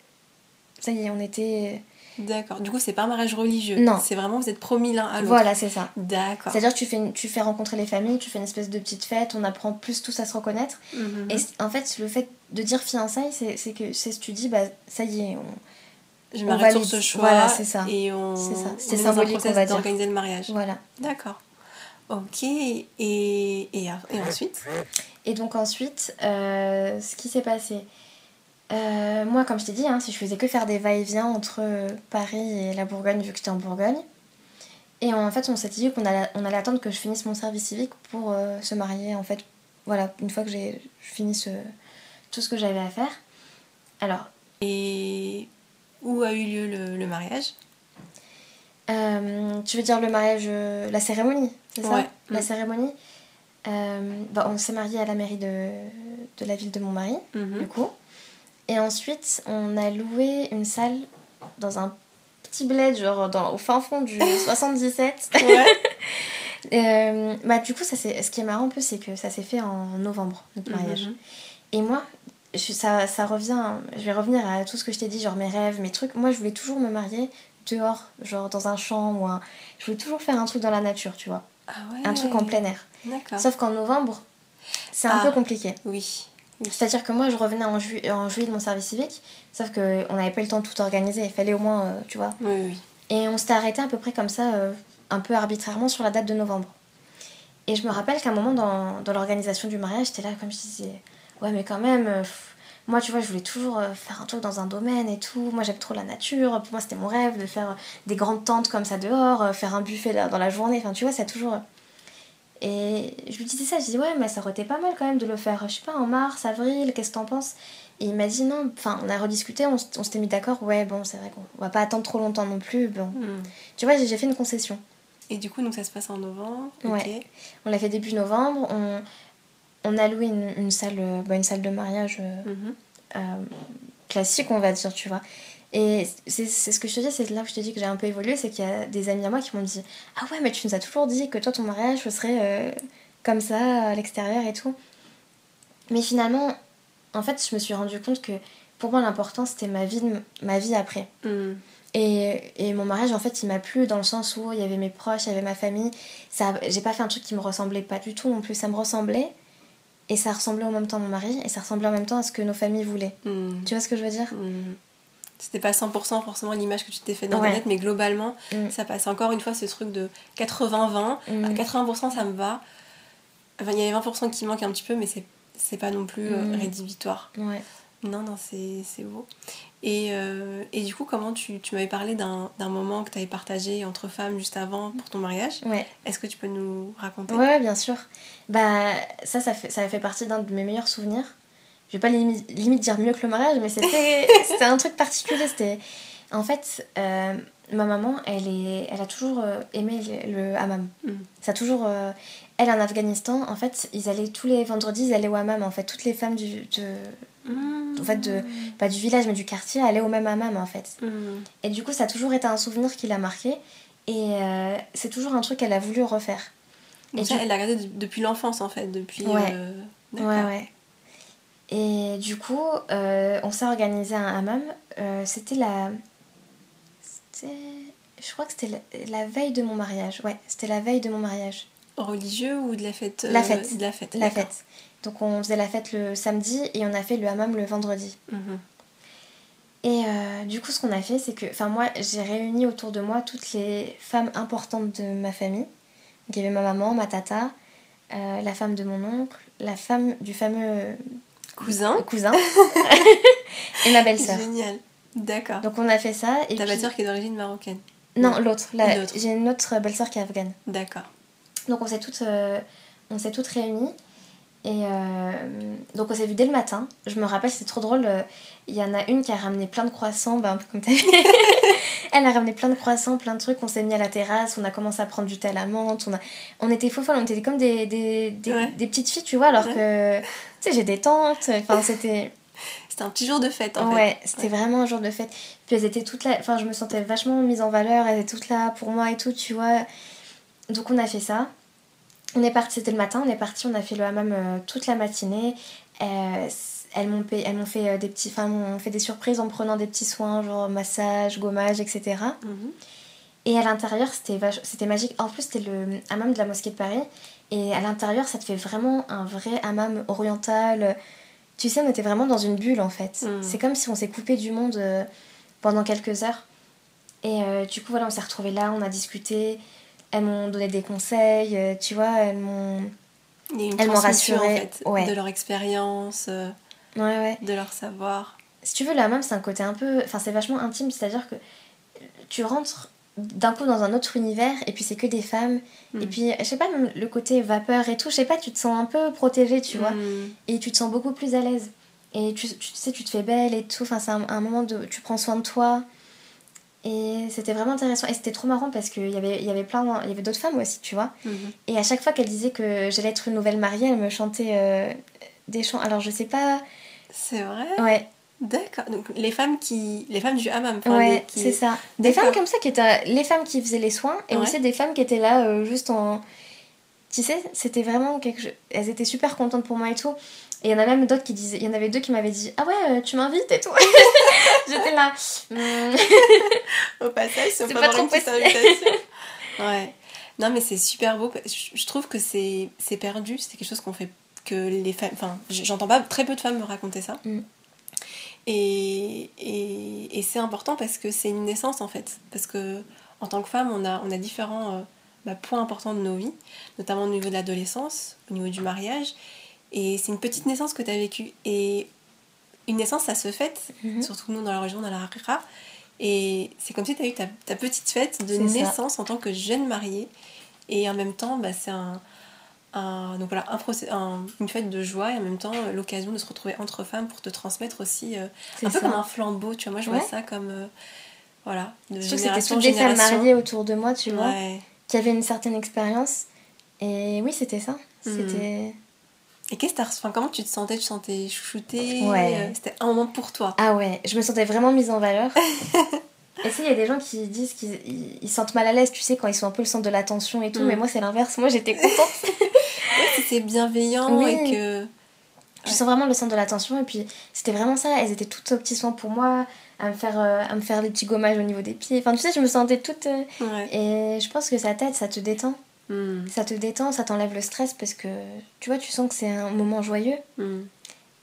Ça y est, on était... D'accord. Du coup, c'est pas un mariage religieux. Non. C'est vraiment, vous êtes promis l'un à l'autre. Voilà, c'est ça. D'accord. C'est-à-dire que tu fais, tu fais rencontrer les familles, tu fais une espèce de petite fête, on apprend plus tous à se reconnaître. Mhm. Et en fait, le fait de dire fiançailles, c'est c'est que c'est tu dis, bah ça y est, on... Je m'arrête sur ce choix. Voilà, c'est ça. Et on. C'est ça. C'est symbolique, on va dire. d'organiser le mariage. voilà. D'accord. Ok. Et, et, et ensuite? Et donc ensuite, euh, ce qui s'est passé, euh, moi comme je t'ai dit, hein, si je faisais que faire des va-et-vient entre euh, Paris et la Bourgogne, vu que j'étais en Bourgogne, et en fait on s'était dit qu'on allait, on allait attendre que je finisse mon service civique pour euh, se marier, en fait, voilà, une fois que j'ai fini ce, tout ce que j'avais à faire. Alors, Et où a eu lieu le, le mariage? Euh, tu veux dire le mariage, la cérémonie, c'est ça? Ouais. La cérémonie? Euh, bah, On s'est marié à la mairie de, de la ville de mon mari. Mhm. du coup. Et ensuite, on a loué une salle dans un petit bled, genre dans, au fin fond du 77. Ouais. Euh, bah, du coup, ça, ce qui est marrant un peu, c'est que ça s'est fait en novembre, notre mariage. Mhm. Et moi, je- ça, ça revient, je vais revenir à tout ce que je t'ai dit, genre mes rêves, mes trucs. Moi, je voulais toujours me marier dehors, genre dans un champ ou un... Je voulais toujours faire un truc dans la nature, tu vois. Ah ouais. Un truc en plein air. Sauf qu'en novembre, c'est un Ah. peu compliqué. Oui. C'est-à-dire que moi, je revenais en, ju- en juillet de mon service civique, sauf qu'on n'avait pas eu le temps de tout organiser. Il fallait au moins, euh, tu vois. Oui, oui. Et on s'était arrêté à peu près comme ça, euh, un peu arbitrairement, sur la date de novembre. Et je me rappelle qu'à un moment, dans, dans l'organisation du mariage, j'étais là, comme je disais, ouais, mais quand même, euh, moi, tu vois, je voulais toujours faire un truc dans un domaine et tout. Moi, j'aime trop la nature. Pour moi, c'était mon rêve de faire des grandes tentes comme ça dehors, faire un buffet dans la journée. Enfin, tu vois, c'est toujours. Et je lui disais ça, je disais, ouais, mais ça aurait été pas mal quand même de le faire, je sais pas, en mars, avril, qu'est-ce que t'en penses? Et il m'a dit non, enfin, on a rediscuté, on, s'était mis d'accord, ouais, bon, c'est vrai qu'on va pas attendre trop longtemps non plus, bon. Mhm. Tu vois, j'ai fait une concession. Et du coup, donc ça se passe en novembre. ok. Ouais. On l'a fait début novembre, on, on a loué une, une salle, euh, bah, une salle de mariage euh, Mhm. euh, classique, on va dire, tu vois. Et c'est ce que je te dis, c'est là où je te dis que j'ai un peu évolué, c'est qu'il y a des amis à moi qui m'ont dit Ah ouais, mais tu nous as toujours dit que toi, ton mariage, ce serait euh, comme ça, à l'extérieur et tout. Mais finalement, en fait, je me suis rendu compte que pour moi, l'important, c'était ma vie, ma vie après. Mhm. Et, et mon mariage, en fait, il m'a plu dans le sens où il y avait mes proches, il y avait ma famille. Ça, j'ai pas fait un truc qui me ressemblait pas du tout non plus. Ça me ressemblait. Et ça ressemblait en même temps à mon mari. Et ça ressemblait en même temps à ce que nos familles voulaient. Mhm. Tu vois ce que je veux dire? Mhm. C'était pas 100% forcément l'image que tu t'es fait dans ta Ouais. tête, mais globalement, Mm. ça passe encore une fois ce truc de 80-20. Mm. À 80%, ça me va. Enfin, il y a les 20% qui manquent un petit peu, mais c'est, c'est pas non plus euh, Mm. rédhibitoire. Ouais. Non, non, c'est, c'est beau. Et, euh, et du coup, comment tu, tu m'avais parlé d'un, d'un moment que tu avais partagé entre femmes juste avant pour ton mariage Ouais. Est-ce que tu peux nous raconter? Ouais, bien sûr. Bah, ça, ça fait, ça fait partie d'un de mes meilleurs souvenirs. Je vais pas limite, limite dire mieux que le mariage, mais c'était, c'était un truc particulier. C'était... En fait, euh, ma maman, elle, est, elle a toujours euh, aimé le, le hammam. Mm. Ça a toujours... euh, elle, en Afghanistan, en fait, ils allaient tous les vendredis, ils allaient au hammam. En fait, toutes les femmes du... De, Mm. en fait, de, pas du village, mais du quartier, allaient au même hammam, en fait. Mm. Et du coup, ça a toujours été un souvenir qui l'a marqué. Et euh, c'est toujours un truc qu'elle a voulu refaire. Donc Et ça, elle l'a regardé de- depuis l'enfance, en fait, depuis... Ouais, ouais. Et du coup, euh, on s'est organisé un hammam. Euh, c'était la. C'était. Je crois que c'était la, la veille de mon mariage. Ouais, c'était la veille de mon mariage. Religieux ou de la fête euh, La fête. De la fête. La d'accord. fête. Donc on faisait la fête le samedi et on a fait le hammam le vendredi. Mhm. Et euh, du coup, ce qu'on a fait, c'est que. Enfin, moi, j'ai réuni autour de moi toutes les femmes importantes de ma famille. Donc, il y avait ma maman, ma tata, euh, la femme de mon oncle, la femme du fameux Cousin cousin et ma belle-sœur. Génial. D'accord. Donc on a fait ça et Ta puis- belle-sœur qui est d'origine marocaine. Non, l'autre. J'ai une autre belle-sœur qui est afghane. D'accord. Donc on s'est toutes, on s'est toutes réunies. Et euh, donc on s'est vu dès le matin. Je me rappelle, c'était trop drôle. Euh, il y en a une qui a ramené plein de croissants, bah, un peu comme t'as Elle a ramené plein de croissants, plein de trucs. On s'est mis à la terrasse, on a commencé à prendre du thé à la menthe. On, a... on était faux on était comme des, des, des, petites filles, tu vois, alors que, tu sais, j'ai des tantes. Enfin, c'était... C'était un petit jour de fête, en fait. Ouais, c'était vraiment un jour de fête. Puis elles étaient toutes là... Enfin, je me sentais vachement mise en valeur. Elles étaient toutes là pour moi et tout, tu vois. Donc on a fait ça. On est parti, c'était le matin, on est parti, on a fait le hammam euh, toute la matinée. Euh, elles m'ont fait euh, des petits, enfin, fait des surprises en prenant des petits soins, genre massage, gommage, etc. Mhm. Et à l'intérieur, c'était, c'était magique. En plus, c'était le hammam de la mosquée de Paris. Et à l'intérieur, ça te fait vraiment un vrai hammam oriental. Tu sais, on était vraiment dans une bulle en fait. Mhm. C'est comme si on s'est coupé du monde pendant quelques heures. Et du coup, voilà, on s'est retrouvés là, on a discuté elles m'ont donné des conseils, euh, tu vois, elles m'ont. Elles m'ont rassuré. En fait, De leur expérience, euh, ouais, ouais. de leur savoir. Si tu veux, la même, c'est un côté un peu. Enfin, c'est vachement intime, c'est-à-dire que tu rentres d'un coup dans un autre univers et puis c'est que des femmes. Et mm. puis, je sais pas, même le côté vapeur et tout, je sais pas, tu te sens un peu protégée, tu vois. Mm. Et tu te sens beaucoup plus à l'aise. Et tu, tu, sais, tu te fais belle et tout. Enfin, c'est un, un, moment de. Tu prends soin de toi. Et c'était vraiment intéressant. Et c'était trop marrant parce qu'il y avait, y avait plein, il y avait d'autres femmes aussi, tu vois. Mhm. Et à chaque fois qu'elle disait que j'allais être une nouvelle mariée, elle me chantait euh, des chants. Alors je sais pas. C'est vrai? Ouais. D'accord. Donc les femmes qui, les femmes du hammam. ouais, c'est ça. Des femmes comme ça qui étaient les femmes qui faisaient les soins et aussi des femmes qui étaient là euh, juste en. Tu sais, c'était vraiment quelque chose. Elles étaient super contentes pour moi et tout. Et il y en a même d'autres qui disaient, il y en avait deux qui m'avaient dit Ah ouais, euh, tu m'invites et tout. J'étais là. Hmm. Au passage, c'est pas, trop petite invitation. ouais. Non, mais c'est super beau. Je trouve que c'est perdu. C'est quelque chose qu'on fait que les femmes. Enfin, j'entends pas très peu de femmes me raconter ça. Mm. Et, et, et c'est important parce que c'est une naissance en fait. Parce que en tant que femme, on a, on a différents euh, bah, points importants de nos vies, notamment au niveau de l'adolescence, au niveau du mariage. Et c'est une petite naissance que tu as vécue. Et une naissance, ça se fête, mhm. surtout nous dans la région, dans la Harira. Et c'est comme si tu as eu ta, ta, petite fête de naissance en tant que jeune mariée. Et en même temps, bah, c'est un, un, donc voilà, un, une fête de joie et en même temps euh, l'occasion de se retrouver entre femmes pour te transmettre aussi euh, un peu comme un flambeau. Tu vois, moi je vois ça comme. Euh, voilà, de je génération toutes des femmes mariées autour de moi, tu vois, qui avaient une certaine expérience. Et oui, c'était ça. Hmm. C'était. Et qu'est-ce que t'as enfin, Comment tu te sentais? Tu te sentais chouchoutée? Ouais. Euh, c'était un moment pour toi. Ah ouais, je me sentais vraiment mise en valeur. et si, il y a des gens qui disent qu'ils ils sentent mal à l'aise, tu sais, quand ils sont un peu le centre de l'attention et tout, mais mm. moi c'est l'inverse. Moi j'étais contente. c'est bienveillant et que. Je sens vraiment le centre de l'attention et puis c'était vraiment ça. Elles étaient toutes aux petits soins pour moi, à me faire, euh, à me faire des petits gommages au niveau des pieds. Enfin, tu sais, je me sentais toute. Euh, et je pense que ça t'aide, ça te détend. Hmm. Ça te détend, ça t'enlève le stress parce que tu vois, tu sens que c'est un moment joyeux. Hmm.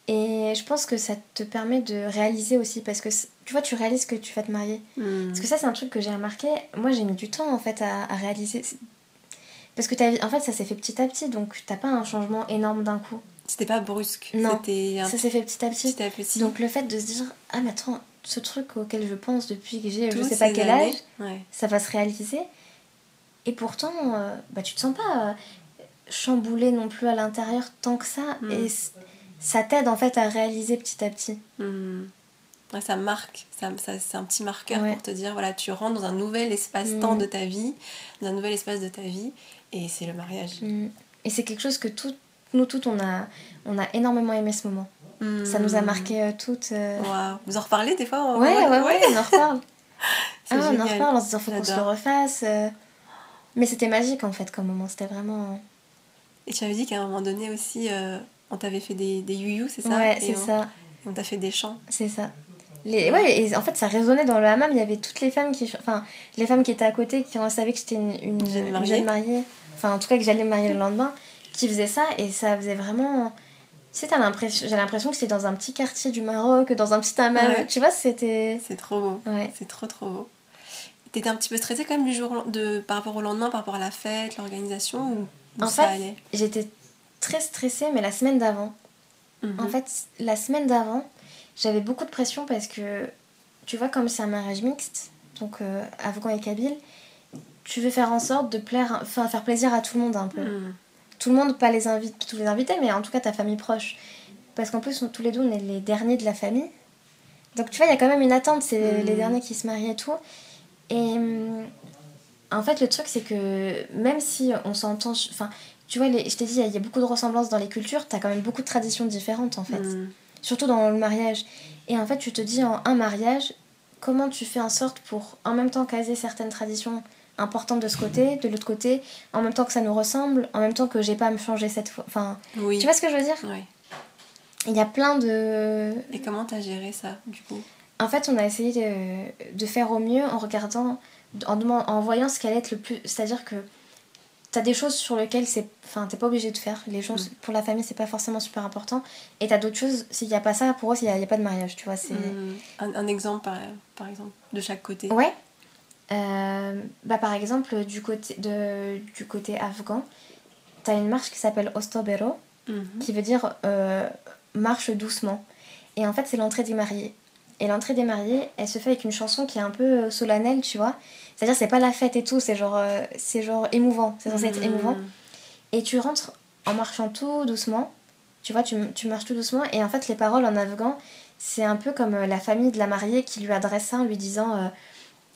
Et je pense que ça te permet de réaliser aussi parce que tu vois, tu réalises que tu vas te marier. Hmm. Parce que ça, c'est un truc que j'ai remarqué. Moi, j'ai mis du temps en fait à, réaliser. Parce que as, en fait, ça s'est fait petit à petit donc t'as pas un changement énorme d'un coup. C'était pas brusque. Non, ça s'est fait petit à petit. petit Donc le fait de se dire, ah mais attends, ce truc auquel je pense depuis que j'ai je sais pas quel âge, ça va se réaliser. Et pourtant, euh, bah, tu te sens pas euh, chamboulé non plus à l'intérieur tant que ça. Mm. Et ça t'aide en fait à réaliser petit à petit. Mm. ça marque, ça, c'est un petit marqueur pour te dire voilà, tu rentres dans un nouvel espace-temps mm. de ta vie, dans un nouvel espace de ta vie, et c'est le mariage. Et c'est quelque chose que tout, nous toutes, on a, on a énormément aimé ce moment. Ça nous a marqué euh, toutes. Vous en reparlez des fois ouais, ouais, ouais, on en reparle. ah, on en reparle en se disant faut qu'on se le refasse. Mais c'était magique en fait comme moment, c'était vraiment. Et tu avais dit qu'à un moment donné aussi, euh, on t'avait fait des, des you c'est ça Ouais, c'est ça. on t'a fait des chants. C'est ça. Les... Ouais, et en fait, ça résonnait dans le hammam. Il y avait toutes les femmes qui. Enfin, les femmes qui étaient à côté, qui savaient que j'étais une, une, jeune mariée. Enfin, en tout cas, que j'allais me marier le lendemain, qui faisaient ça. Et ça faisait vraiment. Tu sais, j'ai l'impression que c'était dans un petit quartier du Maroc, dans un petit hammam. Tu vois, c'était. C'est trop beau. Ouais. C'est trop, trop beau. T'étais un petit peu stressée quand même du jour de, par rapport au lendemain, par rapport à la fête, l'organisation ou, En fait, j'étais très stressée, mais la semaine d'avant. Mhm. En fait, la semaine d'avant, j'avais beaucoup de pression parce que, tu vois, comme c'est un mariage mixte, donc euh, afghans et kabyles, tu veux faire en sorte de plaire, enfin faire plaisir à tout le monde un peu. Mm. Tout le monde, pas les invités, tous les invités, mais en tout cas ta famille proche. Parce qu'en plus, on- tous les deux, on est les derniers de la famille. Donc tu vois, il y a quand même une attente, c'est Mhm. les derniers qui se marient et tout. Et hum, en fait, le truc, c'est que même si on s'entend. Enfin, tu vois, les, je t'ai dit, il y a- il y a beaucoup de ressemblances dans les cultures, t'as quand même beaucoup de traditions différentes en fait. Surtout dans le mariage. Et en fait, tu te dis en un mariage, comment tu fais en sorte pour en même temps caser certaines traditions importantes de ce côté, de l'autre côté, en même temps que ça nous ressemble, en même temps que j'ai pas à me changer cette fois. Enfin, Oui. tu vois ce que je veux dire? Il y a plein de. Et comment t'as géré ça, du coup? En fait, on a essayé de, de faire au mieux en regardant, en, en voyant ce qu'allait être le plus. C'est-à-dire que t'as des choses sur lesquelles c'est. Enfin, t'es pas obligé de faire. Les choses, pour la famille, c'est pas forcément super important. Et t'as d'autres choses, s'il y a pas ça, pour eux, il y a, pas de mariage, tu vois. C'est. Mm. un, un exemple, par, par exemple, de chaque côté. Ouais. Euh, bah, par exemple, du côté, de, du côté afghan, t'as une marche qui s'appelle Ostobero, Mhm. qui veut dire euh, marche doucement. Et en fait, c'est l'entrée des mariés. Et l'entrée des mariés, elle se fait avec une chanson qui est un peu euh, solennelle, tu vois. C'est-à-dire, c'est pas la fête et tout, c'est genre, euh, c'est genre émouvant. C'est censé être Mm. émouvant. Et tu rentres en marchant tout doucement. Tu vois, tu, tu marches tout doucement. Et en fait, les paroles en afghan, c'est un peu comme euh, la famille de la mariée qui lui adresse ça en lui disant euh,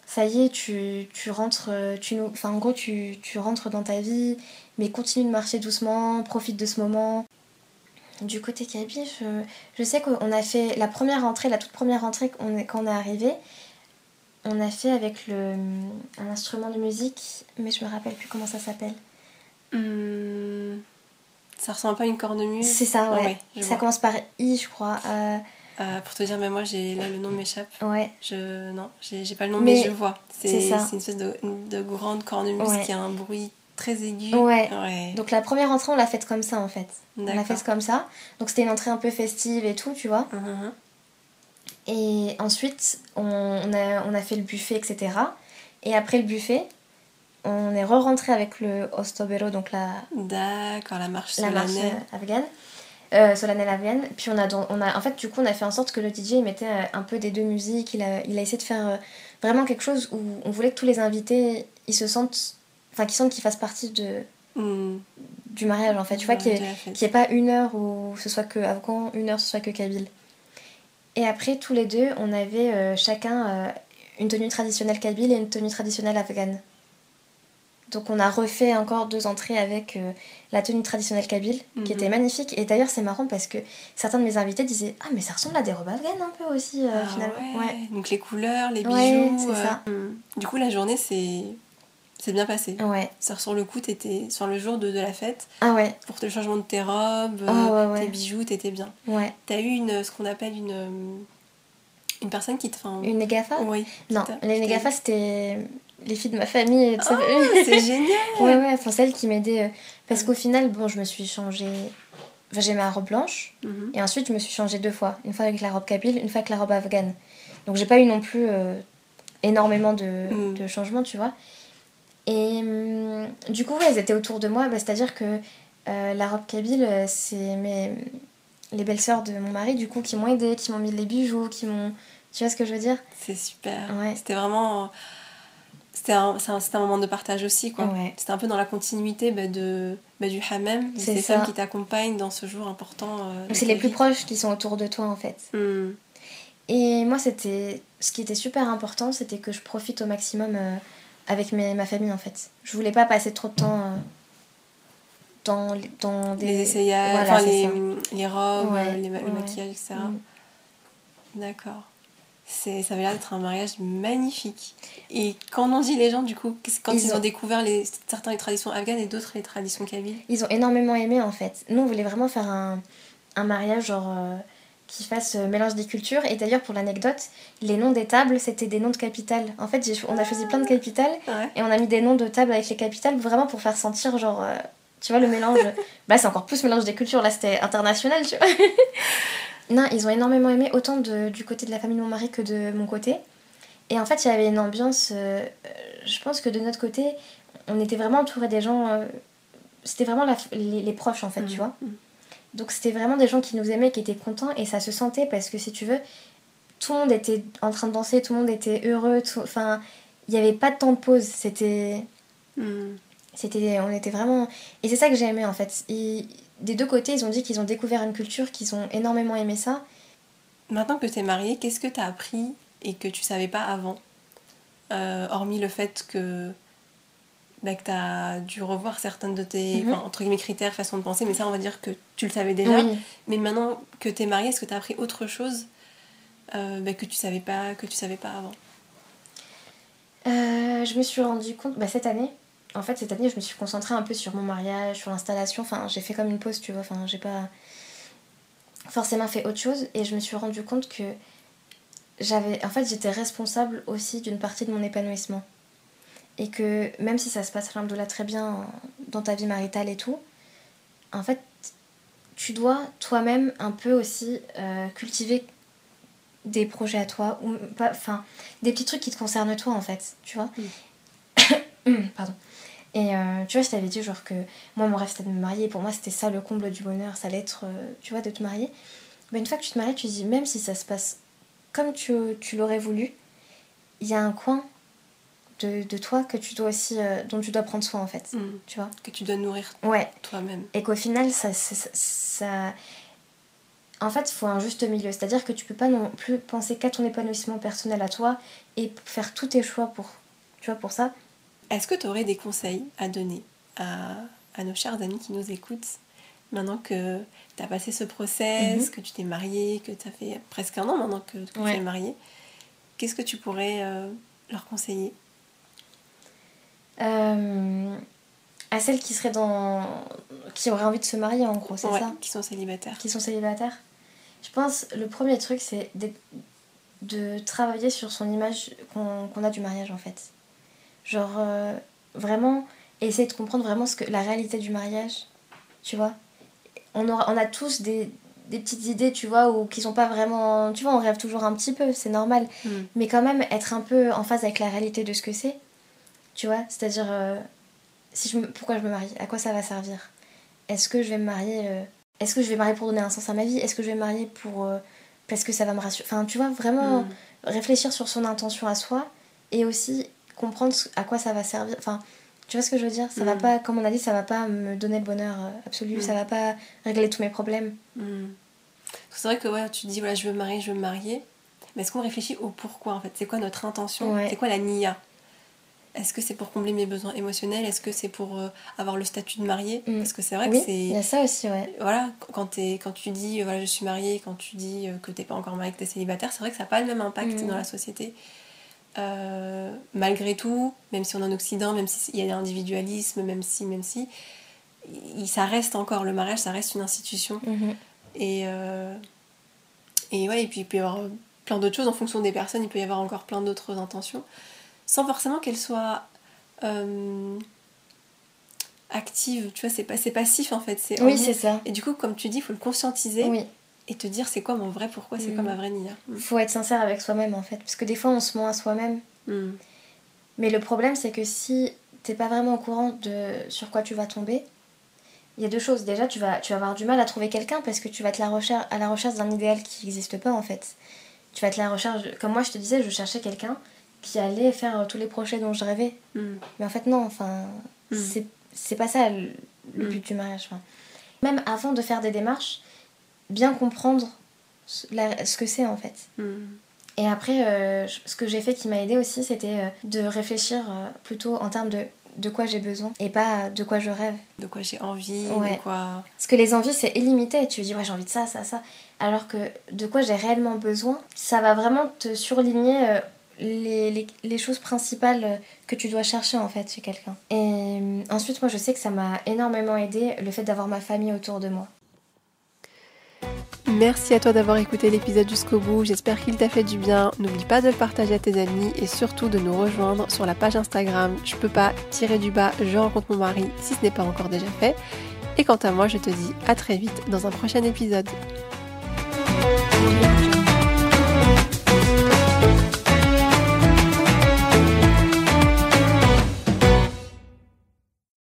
Ça y est, tu, tu rentres. Tu nous... Enfin, en gros, tu, tu rentres dans ta vie, mais continue de marcher doucement, profite de ce moment. Du côté kabyle, je, je sais qu'on a fait la première entrée, la toute première entrée qu'on est, quand on est arrivé. On a fait avec le, un instrument de musique, mais je me rappelle plus comment ça s'appelle. Mm. Ça ressemble pas à une cornemuse C'est ça, ouais. je ça vois. commence par I, je crois. Euh, Euh, pour te dire, mais moi, j'ai là le nom m'échappe. ouais. Je non, j'ai pas le nom, mais, Mais je vois. c'est C'est ça. c'est une espèce de, de grande cornemuse Ouais. qui a un bruit très aigu. Ouais. Ouais. Donc la première entrée, on l'a faite comme ça en fait. On l'a faite comme ça. Donc c'était une entrée un peu festive et tout, tu vois. Mhm. Et ensuite, on, on a, on a fait le buffet, etc. Et après le buffet, on est re-rentré avec le Ostobero, donc la, D'accord, la marche la marche solennelle. afghane. Euh, solennelle afghane. Puis on a, on a, en fait, du coup, on a fait en sorte que le DJ il mettait euh, un peu des deux musiques. Il a, il a essayé de faire euh, vraiment quelque chose où on voulait que tous les invités, ils se sentent, enfin, qu'ils sentent qu'ils fassent partie de, Mm. du mariage, en fait. Tu vois, ait- qu'il n'y ait pas une heure où ce soit que afghan, une heure ce soit que kabyle. Et après, tous les deux, on avait euh, chacun euh, une tenue traditionnelle kabyle et une tenue traditionnelle afghane. Donc on a refait encore deux entrées avec euh, la tenue traditionnelle kabyle, Mhm. qui était magnifique. Et d'ailleurs, c'est marrant parce que certains de mes invités disaient Ah, mais ça ressemble à des robes afghanes un peu aussi, Ah finalement. ouais. Ouais. Donc les couleurs, les bijoux. Ouais, c'est ça. Du coup, la journée, c'est c'est bien passé. Ouais. Ça sur le coup, t'étais sur le jour de, de la fête Ah ouais, pour le changement de tes robes, Ah ouais, ouais. tes bijoux, t'étais bien. ouais. T'as eu une ce qu'on appelle une euh, une personne qui te enfin, Une négafa? Oui. Non, les négafa, c'était les filles de ma famille. Oh, c'est génial. Ouais, ouais, enfin celle qui m'aidait. euh, Parce qu'au final, bon, je me suis changée. Enfin, j'ai ma robe blanche. Mhm. Et ensuite, je me suis changée deux fois. Une fois avec la robe kabyle, une fois avec la robe afghane. Donc, j'ai pas eu non plus euh, énormément de, Mm. de changements, tu vois. Et hum, du coup, elles étaient autour de moi. Bah, C'est-à-dire que euh, la robe kabyle, euh, c'est mes... les belles-sœurs de mon mari, du coup, qui m'ont aidé, qui m'ont mis les bijoux, qui m'ont. Tu vois ce que je veux dire? C'est super. Ouais. C'était vraiment. C'était un, un, moment de partage aussi, quoi. Ouais. C'était un peu dans la continuité bah, de, bah, du Hamem, de C'est ces ça. femmes qui t'accompagnent dans ce jour important. euh, C'est les plus proches qui sont autour de toi, en fait. Mm. Et moi, c'était ce qui était super important, c'était que je profite au maximum euh, avec mes- ma famille en fait. Je voulais pas passer trop de temps euh, dans, dans des Les essayages, Voilà, enfin, c'est les, robes, Ouais, les ma- le maquillage, etc. Mm. D'accord. C'est, ça avait l'air d'être un mariage magnifique. Et qu'en ont dit les gens, du coup, quand ils, Ils ont... ont- découvert les, certains les traditions afghanes et d'autres les traditions kabyles? Ils ont énormément aimé en fait. Nous, on voulait vraiment faire un, un mariage genre euh, qui fasse euh, mélange des cultures. Et d'ailleurs, pour l'anecdote, les noms des tables, c'était des noms de capitales. En fait, on a choisi plein de capitales Ouais. et on a mis des noms de tables avec les capitales vraiment pour faire sentir genre. euh, tu vois, le mélange. bah, c'est encore plus mélange des cultures. Là, c'était international, tu vois. non, ils ont énormément aimé, autant de, du côté de la famille de mon mari que de mon côté. Et en fait, il y avait une ambiance. euh, je pense que de notre côté, on était vraiment entouré des gens. euh, c'était vraiment la- les, les proches, en fait, tu Mm. vois. Donc, c'était vraiment des gens qui nous aimaient, qui étaient contents, et ça se sentait parce que si tu veux, tout le monde était en train de danser, tout le monde était heureux. Enfin, il n'y avait pas de temps de pause. C'était. Hmm. C'était, on était vraiment. Et c'est ça que j'ai aimé en fait. des deux côtés, ils ont dit qu'ils ont découvert une culture, qu'ils ont énormément aimé ça. Maintenant que tu es mariée, qu'est-ce que tu as appris et que tu savais pas avant euh, Hormis le fait que, bah, que tu as dû revoir certaines de tes mhm. entre guillemets, critères, façon de penser, mais ça, on va dire que tu le savais déjà. Mais maintenant que tu es mariée, est-ce que tu as appris autre chose euh, bah, que tu savais pas que tu savais pas avant? Euh, Je me suis rendu compte bah, cette année en fait, cette année, je me suis concentrée un peu sur mon mariage, sur l'installation. Enfin, j'ai fait comme une pause, tu vois. Enfin, j'ai pas forcément fait autre chose. Et je me suis rendu compte que j'avais. En fait, j'étais responsable aussi d'une partie de mon épanouissement. Et que même si ça se passe, là très bien dans ta vie maritale et tout, en fait, tu dois toi-même un peu aussi euh, cultiver des projets à toi. ou pas Enfin, des petits trucs qui te concernent toi, en fait. Tu vois Pardon. Et euh, tu vois, je t'avais dit genre que moi mon rêve c'était de me marier, pour moi c'était ça le comble du bonheur, ça allait être, euh, tu vois, de te marier. Mais une fois que tu te maries, tu te dis, même si ça se passe comme tu, tu l'aurais voulu, il y a un coin de, de, toi que tu dois aussi, euh, dont tu dois prendre soin en fait, mm. tu vois. Que tu dois nourrir ouais. toi-même. Et qu'au final, ça, ça, ça, En fait, il faut un juste milieu. C'est-à-dire que tu peux pas non plus penser qu'à ton épanouissement personnel à toi et faire tous tes choix pour, tu vois, pour ça est-ce que tu aurais des conseils à donner à, nos chers amis qui nous écoutent maintenant que tu as passé ce process, mhm. que tu t'es mariée, que tu as fait presque un an maintenant que, tu es mariée Qu'est-ce que tu pourrais euh, leur conseiller? Euh, À celles qui seraient dans. qui auraient envie de se marier en gros, c'est ça Qui sont célibataires. Qui sont célibataires. Je pense le premier truc c'est de, travailler sur son image qu'on a du mariage en fait. Genre, euh, vraiment, essayer de comprendre vraiment ce que, la réalité du mariage, tu vois. On, aura, on a tous des, des petites idées, tu vois, ou qui sont pas vraiment. Tu vois, on rêve toujours un petit peu, c'est normal. Mm. Mais quand même, être un peu en phase avec la réalité de ce que c'est, tu vois. C'est-à-dire, euh, si je pourquoi je me marie À quoi ça va servir? Est-ce que je vais me marier. Euh, est-ce que je vais me marier pour donner un sens à ma vie? Est-ce que je vais me marier pour. parce que ça va me rassurer? Enfin, tu vois, vraiment mm. réfléchir sur son intention à soi et aussi comprendre à quoi ça va servir. Enfin, tu vois ce que je veux dire? Ça va mm. pas, comme on a dit, ça va pas me donner le bonheur euh, absolu, mm. ça va pas régler tous mes problèmes. C'est vrai que ouais, tu dis, voilà, je veux me marier, je veux me marier. Mais est-ce qu'on réfléchit au pourquoi en fait? C'est quoi notre intention? C'est quoi la NIA? Est-ce que c'est pour combler mes besoins émotionnels? Est-ce que c'est pour euh, avoir le statut de mariée Parce que c'est vrai que c'est. Il y a ça aussi, ouais. Voilà, quand, es, quand tu dis, voilà, je suis mariée, quand tu dis que t'es pas encore mariée, que t'es célibataire, c'est vrai que ça n'a pas le même impact dans la société. Euh, malgré tout, même si on est en Occident, même s'il y a l'individualisme, même si, même si, ça reste encore, le mariage, ça reste une institution. Mhm. Et, euh, et ouais, et puis il peut y avoir plein d'autres choses en fonction des personnes, il peut y avoir encore plein d'autres intentions, sans forcément qu'elles soient euh, actives, tu vois, c'est pas, passif en fait. Oui, c'est ça. Et du coup, comme tu dis, il faut le conscientiser. Oui et te dire c'est quoi mon vrai pourquoi, c'est quoi ma vraie nia. Mm. Faut être sincère avec soi-même en fait, parce que des fois on se ment à soi-même. Mm. Mais le problème c'est que si t'es pas vraiment au courant de sur quoi tu vas tomber, il y a deux choses. Déjà, tu vas, tu vas avoir du mal à trouver quelqu'un parce que tu vas être la recherche, à la recherche d'un idéal qui n'existe pas en fait. Tu vas être la recherche, comme moi je te disais, je cherchais quelqu'un qui allait faire tous les projets dont je rêvais. Mm. Mais en fait, non, enfin, c'est pas ça le, but du mariage. Même avant de faire des démarches, bien comprendre ce que c'est en fait. Hmm. Et après, euh, ce que j'ai fait qui m'a aidé aussi, c'était euh, de réfléchir euh, plutôt en termes de de quoi j'ai besoin et pas de quoi je rêve. De quoi j'ai envie, de quoi... Parce que les envies, c'est illimité. Tu dis, ouais, j'ai envie de ça, ça, ça. Alors que de quoi j'ai réellement besoin, ça va vraiment te surligner les, choses principales que tu dois chercher en fait chez quelqu'un. Et ensuite, moi, je sais que ça m'a énormément aidé le fait d'avoir ma famille autour de moi. Merci à toi d'avoir écouté l'épisode jusqu'au bout, j'espère qu'il t'a fait du bien. N'oublie pas de le partager à tes amis et surtout de nous rejoindre sur la page Instagram Je peux pas tirer du bas, je rencontre mon mari si ce n'est pas encore déjà fait. Et quant à moi, je te dis à très vite dans un prochain épisode.